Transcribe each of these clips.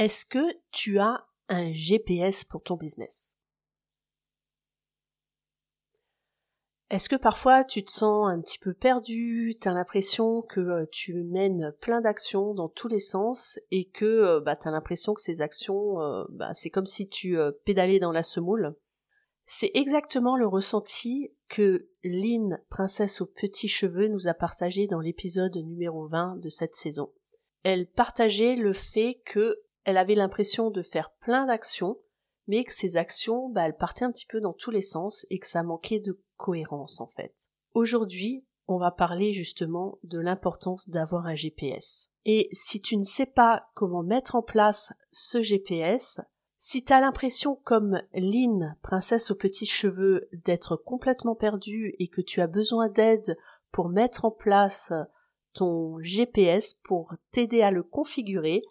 Est-ce que tu as un GPS pour ton business? Est-ce que parfois tu te sens un petit peu perdu, tu as l'impression que euh, tu mènes plein d'actions dans tous les sens et que euh, bah, tu as l'impression que ces actions, euh, bah, c'est comme si tu pédalais dans la semoule? C'est exactement le ressenti que Lynn, princesse aux petits cheveux, nous a partagé dans l'épisode numéro 20 de cette saison. Elle partageait le fait que elle avait l'impression de faire plein d'actions, mais que ces actions, bah, elles partaient un petit peu dans tous les sens et que ça manquait de cohérence en fait. Aujourd'hui, on va parler justement de l'importance d'avoir un GPS. Et si tu ne sais pas comment mettre en place ce GPS, si tu as l'impression comme Lynn, princesse aux petits cheveux, d'être complètement perdue et que tu as besoin d'aide pour mettre en place ton GPS pour t'aider à le configurer,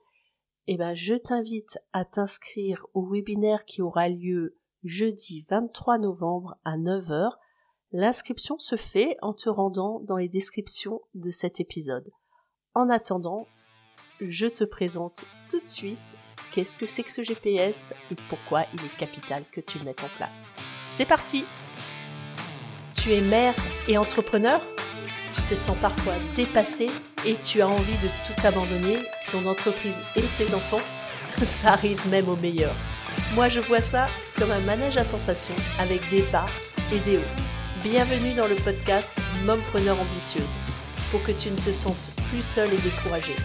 eh ben, je t'invite à t'inscrire au webinaire qui aura lieu jeudi 23 novembre à 9h L'inscription se fait en te rendant dans les descriptions de cet épisode. En attendant, je te présente tout de suite qu'est-ce que c'est que ce GPS et pourquoi il est capital que tu le mettes en place. C'est parti Tu es mère et entrepreneur? Tu te sens parfois dépassé et tu as envie de tout abandonner, ton entreprise et tes enfants Ça arrive même au meilleur. Moi je vois ça comme un manège à sensations avec des bas et des hauts. Bienvenue dans le podcast Mompreneur ambitieuse pour que tu ne te sentes plus seule et découragée.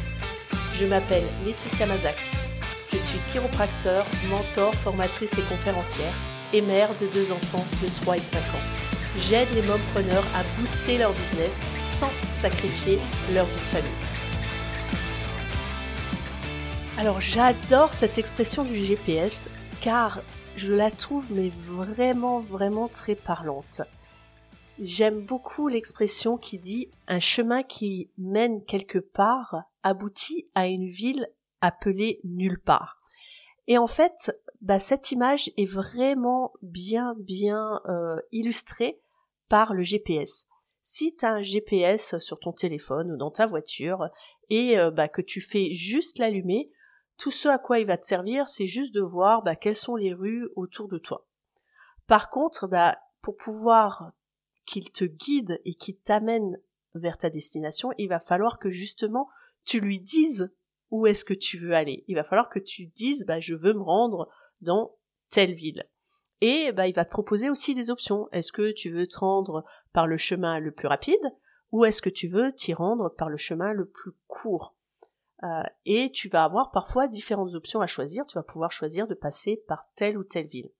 Je m'appelle Laetitia Mazax. Je suis chiropracteur, mentor, formatrice et conférencière et mère de deux enfants de 3 et 5 ans. J'aide les mompreneurs à booster leur business sans sacrifier leur vie de famille. Alors j'adore cette expression du GPS car je la trouve mais vraiment vraiment très parlante. J'aime beaucoup l'expression qui dit un chemin qui mène quelque part aboutit à une ville appelée nulle part. Et en fait, bah, cette image est vraiment bien bien euh, illustrée le GPS. Si tu as un GPS sur ton téléphone ou dans ta voiture et euh, bah, que tu fais juste l'allumer, tout ce à quoi il va te servir, c'est juste de voir bah, quelles sont les rues autour de toi. Par contre, bah, pour pouvoir qu'il te guide et qu'il t'amène vers ta destination, il va falloir que justement tu lui dises où est-ce que tu veux aller. Il va falloir que tu dises bah je veux me rendre dans telle ville. Et bah il va te proposer aussi des options. Est-ce que tu veux te rendre par le chemin le plus rapide ou est-ce que tu veux t'y rendre par le chemin le plus court? Euh, Et tu vas avoir parfois différentes options à choisir. Tu vas pouvoir choisir de passer par telle ou telle ville.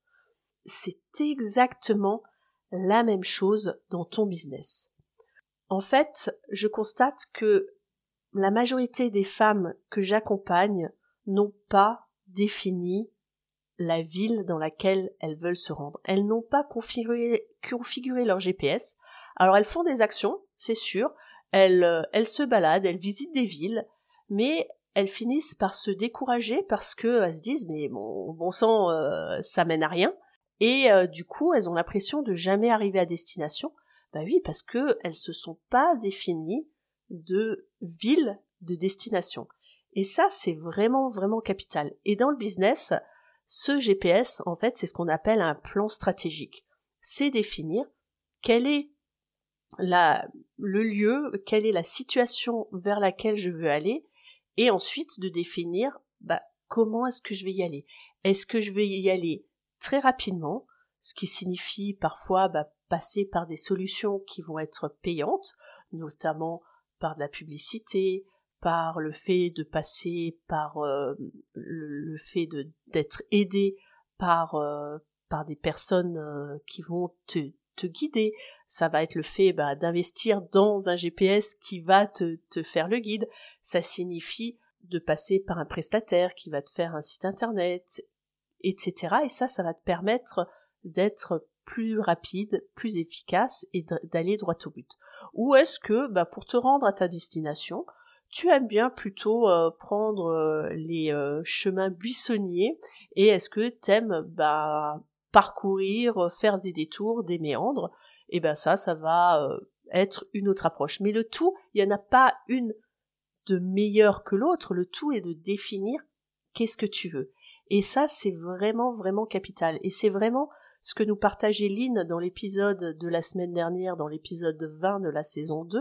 C'est exactement la même chose dans ton business. En fait, je constate que la majorité des femmes que j'accompagne n'ont pas défini la ville dans laquelle elles veulent se rendre. Elles n'ont pas configuré, leur GPS. Alors elles font des actions, c'est sûr, elles, euh, elles se baladent, elles visitent des villes, mais elles finissent par se décourager parce qu'elles se disent mais bon, bon sang, euh, ça mène à rien. Et euh, du coup, elles ont l'impression de jamais arriver à destination. Bah oui, parce que elles se sont pas définies de ville de destination. Et ça, c'est vraiment, vraiment capital. Et dans le business, ce GPS, en fait, c'est ce qu'on appelle un plan stratégique. C'est définir quel est la, le lieu, quelle est la situation vers laquelle je veux aller, et ensuite de définir bah, comment est-ce que je vais y aller. Est-ce que je vais y aller très rapidement, ce qui signifie parfois bah, passer par des solutions qui vont être payantes, notamment par de la publicité, par le fait de passer par euh, le, fait d'être aidé par euh, par des personnes euh, qui vont te, te guider. Ça va être le fait bah, d'investir dans un GPS qui va te, te faire le guide. Ça signifie de passer par un prestataire qui va te faire un site internet, etc. Et ça, ça va te permettre d'être plus rapide, plus efficace et d'aller droit au but. Ou est-ce que, bah, pour te rendre à ta destination, tu aimes bien plutôt euh, prendre euh, les euh, chemins buissonniers et est-ce que t'aimes bah, parcourir, faire des détours, des méandres? Et ben ça, ça va être une autre approche. Mais le tout, il n'y en a pas une de meilleure que l'autre. Le tout est de définir qu'est-ce que tu veux. Et ça, c'est vraiment, vraiment capital. Et c'est vraiment ce que nous partageait Lynn dans l'épisode de la semaine dernière, dans l'épisode 20 de la saison 2.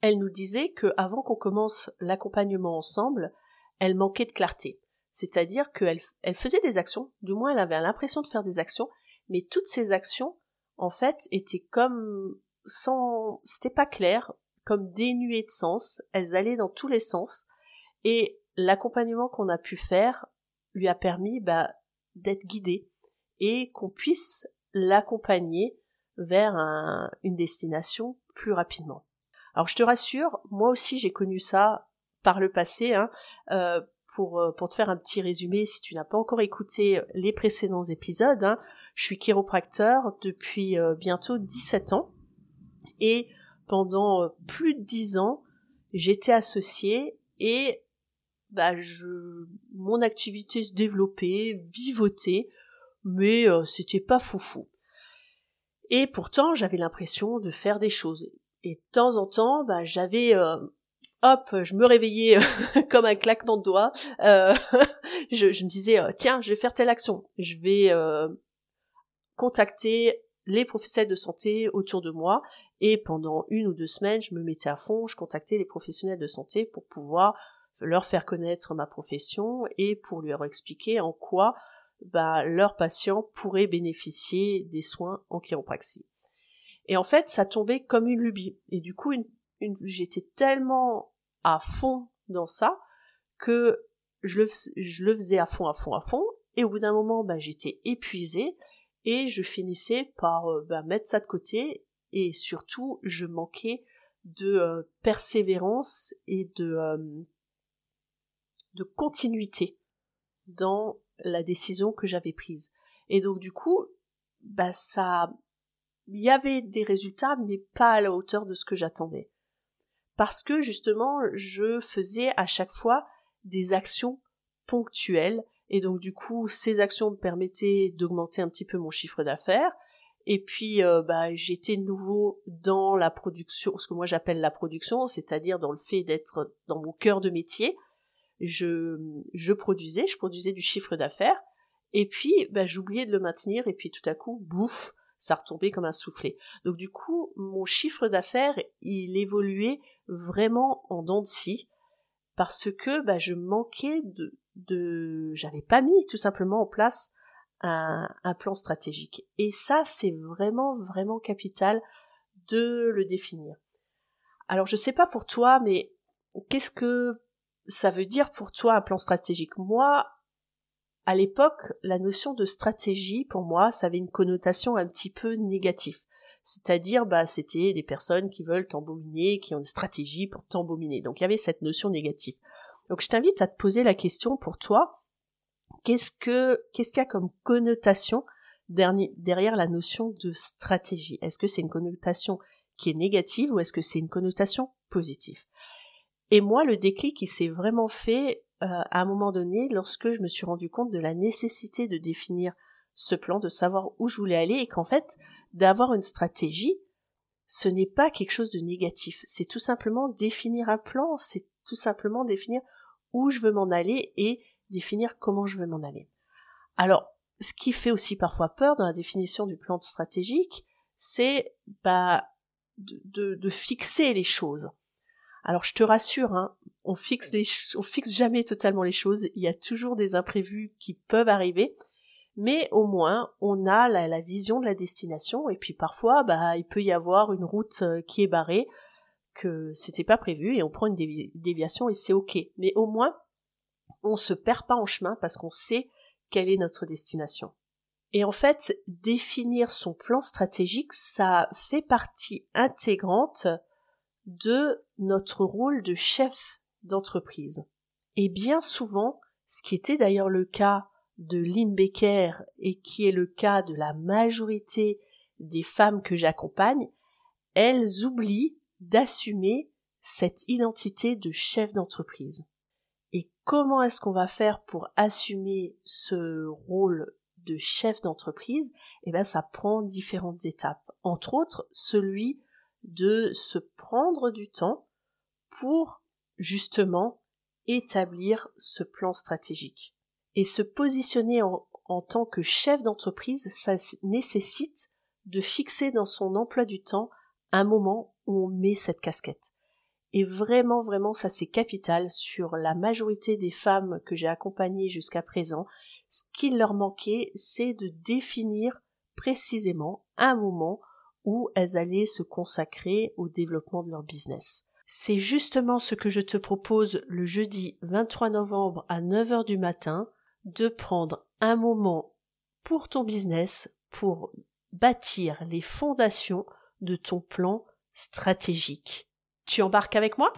Elle nous disait que avant qu'on commence l'accompagnement ensemble, elle manquait de clarté. C'est-à-dire qu'elle elle faisait des actions, du moins elle avait l'impression de faire des actions, mais toutes ces actions, en fait, étaient comme sans, c'était pas clair, comme dénuées de sens, elles allaient dans tous les sens, et l'accompagnement qu'on a pu faire lui a permis bah, d'être guidée et qu'on puisse l'accompagner vers une destination plus rapidement. Alors je te rassure, moi aussi j'ai connu ça par le passé. Hein, euh, pour, euh, pour te faire un petit résumé, si tu n'as pas encore écouté les précédents épisodes, hein, je suis chiropracteur depuis euh, bientôt 17 ans et pendant plus de 10 ans, j'étais associée et bah, je, mon activité se développait, vivotait, mais c'était pas foufou. Et pourtant, j'avais l'impression de faire des choses. Et de temps en temps, bah, j'avais hop, je me réveillais comme un claquement de doigts. Euh, je, me disais, euh, tiens, je vais faire telle action. Je vais euh, contacter les professionnels de santé autour de moi. Et pendant une ou deux semaines, je me mettais à fond, je contactais les professionnels de santé pour pouvoir leur faire connaître ma profession et pour leur expliquer en quoi bah, leurs patients pourraient bénéficier des soins en chiropraxie. Et en fait, ça tombait comme une lubie. Et du coup, j'étais tellement à fond dans ça que je le, je le faisais à fond, à fond, à fond. Et au bout d'un moment, bah, j'étais épuisée et je finissais par euh, bah, mettre ça de côté et surtout, je manquais de euh, persévérance et de, euh, de continuité dans la décision que j'avais prise. Et donc du coup, bah ça, il y avait des résultats, mais pas à la hauteur de ce que j'attendais. Parce que justement je faisais à chaque fois des actions ponctuelles et donc du coup ces actions me permettaient d'augmenter un petit peu mon chiffre d'affaires et puis euh, bah, j'étais nouveau dans la production ce que moi j'appelle la production c'est-à-dire dans le fait d'être dans mon cœur de métier. Je je produisais je produisais du chiffre d'affaires et puis bah, j'oubliais de le maintenir et puis tout à coup bouffe ça retombait comme un soufflet. Donc du coup, mon chiffre d'affaires, il évoluait vraiment en dents de scie parce que bah, je manquais de, de j'avais pas mis tout simplement en place un, un plan stratégique. Et ça, c'est vraiment vraiment capital de le définir. Alors je sais pas pour toi, mais qu'est-ce que ça veut dire pour toi un plan stratégique? Moi, à l'époque, la notion de stratégie, pour moi, ça avait une connotation un petit peu négative. C'est-à-dire, bah, c'était des personnes qui veulent t'embominer, qui ont une stratégie pour t'embominer. Donc, il y avait cette notion négative. Donc, je t'invite à te poser la question pour toi. Qu'est-ce que, qu'est-ce qu'il y a comme connotation derrière la notion de stratégie? Est-ce que c'est une connotation qui est négative ou est-ce que c'est une connotation positive? Et moi, le déclic qui s'est vraiment fait euh, à un moment donné, lorsque je me suis rendu compte de la nécessité de définir ce plan, de savoir où je voulais aller, et qu'en fait, d'avoir une stratégie, ce n'est pas quelque chose de négatif. C'est tout simplement définir un plan, c'est tout simplement définir où je veux m'en aller et définir comment je veux m'en aller. Alors, ce qui fait aussi parfois peur dans la définition du plan stratégique, c'est bah, de, de, fixer les choses. Alors je te rassure, hein, on fixe fixe jamais totalement les choses. Il y a toujours des imprévus qui peuvent arriver, mais au moins on a la, vision de la destination. Et puis parfois, bah, il peut y avoir une route euh, qui est barrée que c'était pas prévu et on prend une déviation et c'est ok. Mais au moins, on se perd pas en chemin parce qu'on sait quelle est notre destination. Et en fait, définir son plan stratégique, ça fait partie intégrante de notre rôle de chef d'entreprise. Et bien souvent, ce qui était d'ailleurs le cas de Lynn Becker et qui est le cas de la majorité des femmes que j'accompagne, elles oublient d'assumer cette identité de chef d'entreprise. Et comment est-ce qu'on va faire pour assumer ce rôle de chef d'entreprise? Eh bien, ça prend différentes étapes. Entre autres, celui de se prendre du temps pour justement établir ce plan stratégique. Et se positionner en, tant que chef d'entreprise, ça nécessite de fixer dans son emploi du temps un moment où on met cette casquette. Et vraiment, vraiment, ça c'est capital sur la majorité des femmes que j'ai accompagnées jusqu'à présent. Ce qu'il leur manquait, c'est de définir précisément un moment où elles allaient se consacrer au développement de leur business. C'est justement ce que je te propose le jeudi 23 novembre à 9h du matin, de prendre un moment pour ton business, pour bâtir les fondations de ton plan stratégique. Tu embarques avec moi?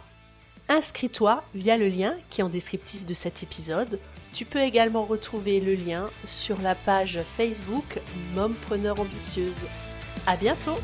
Inscris-toi via le lien qui est en descriptif de cet épisode. Tu peux également retrouver le lien sur la page Facebook Mompreneur Ambitieuse. À bientôt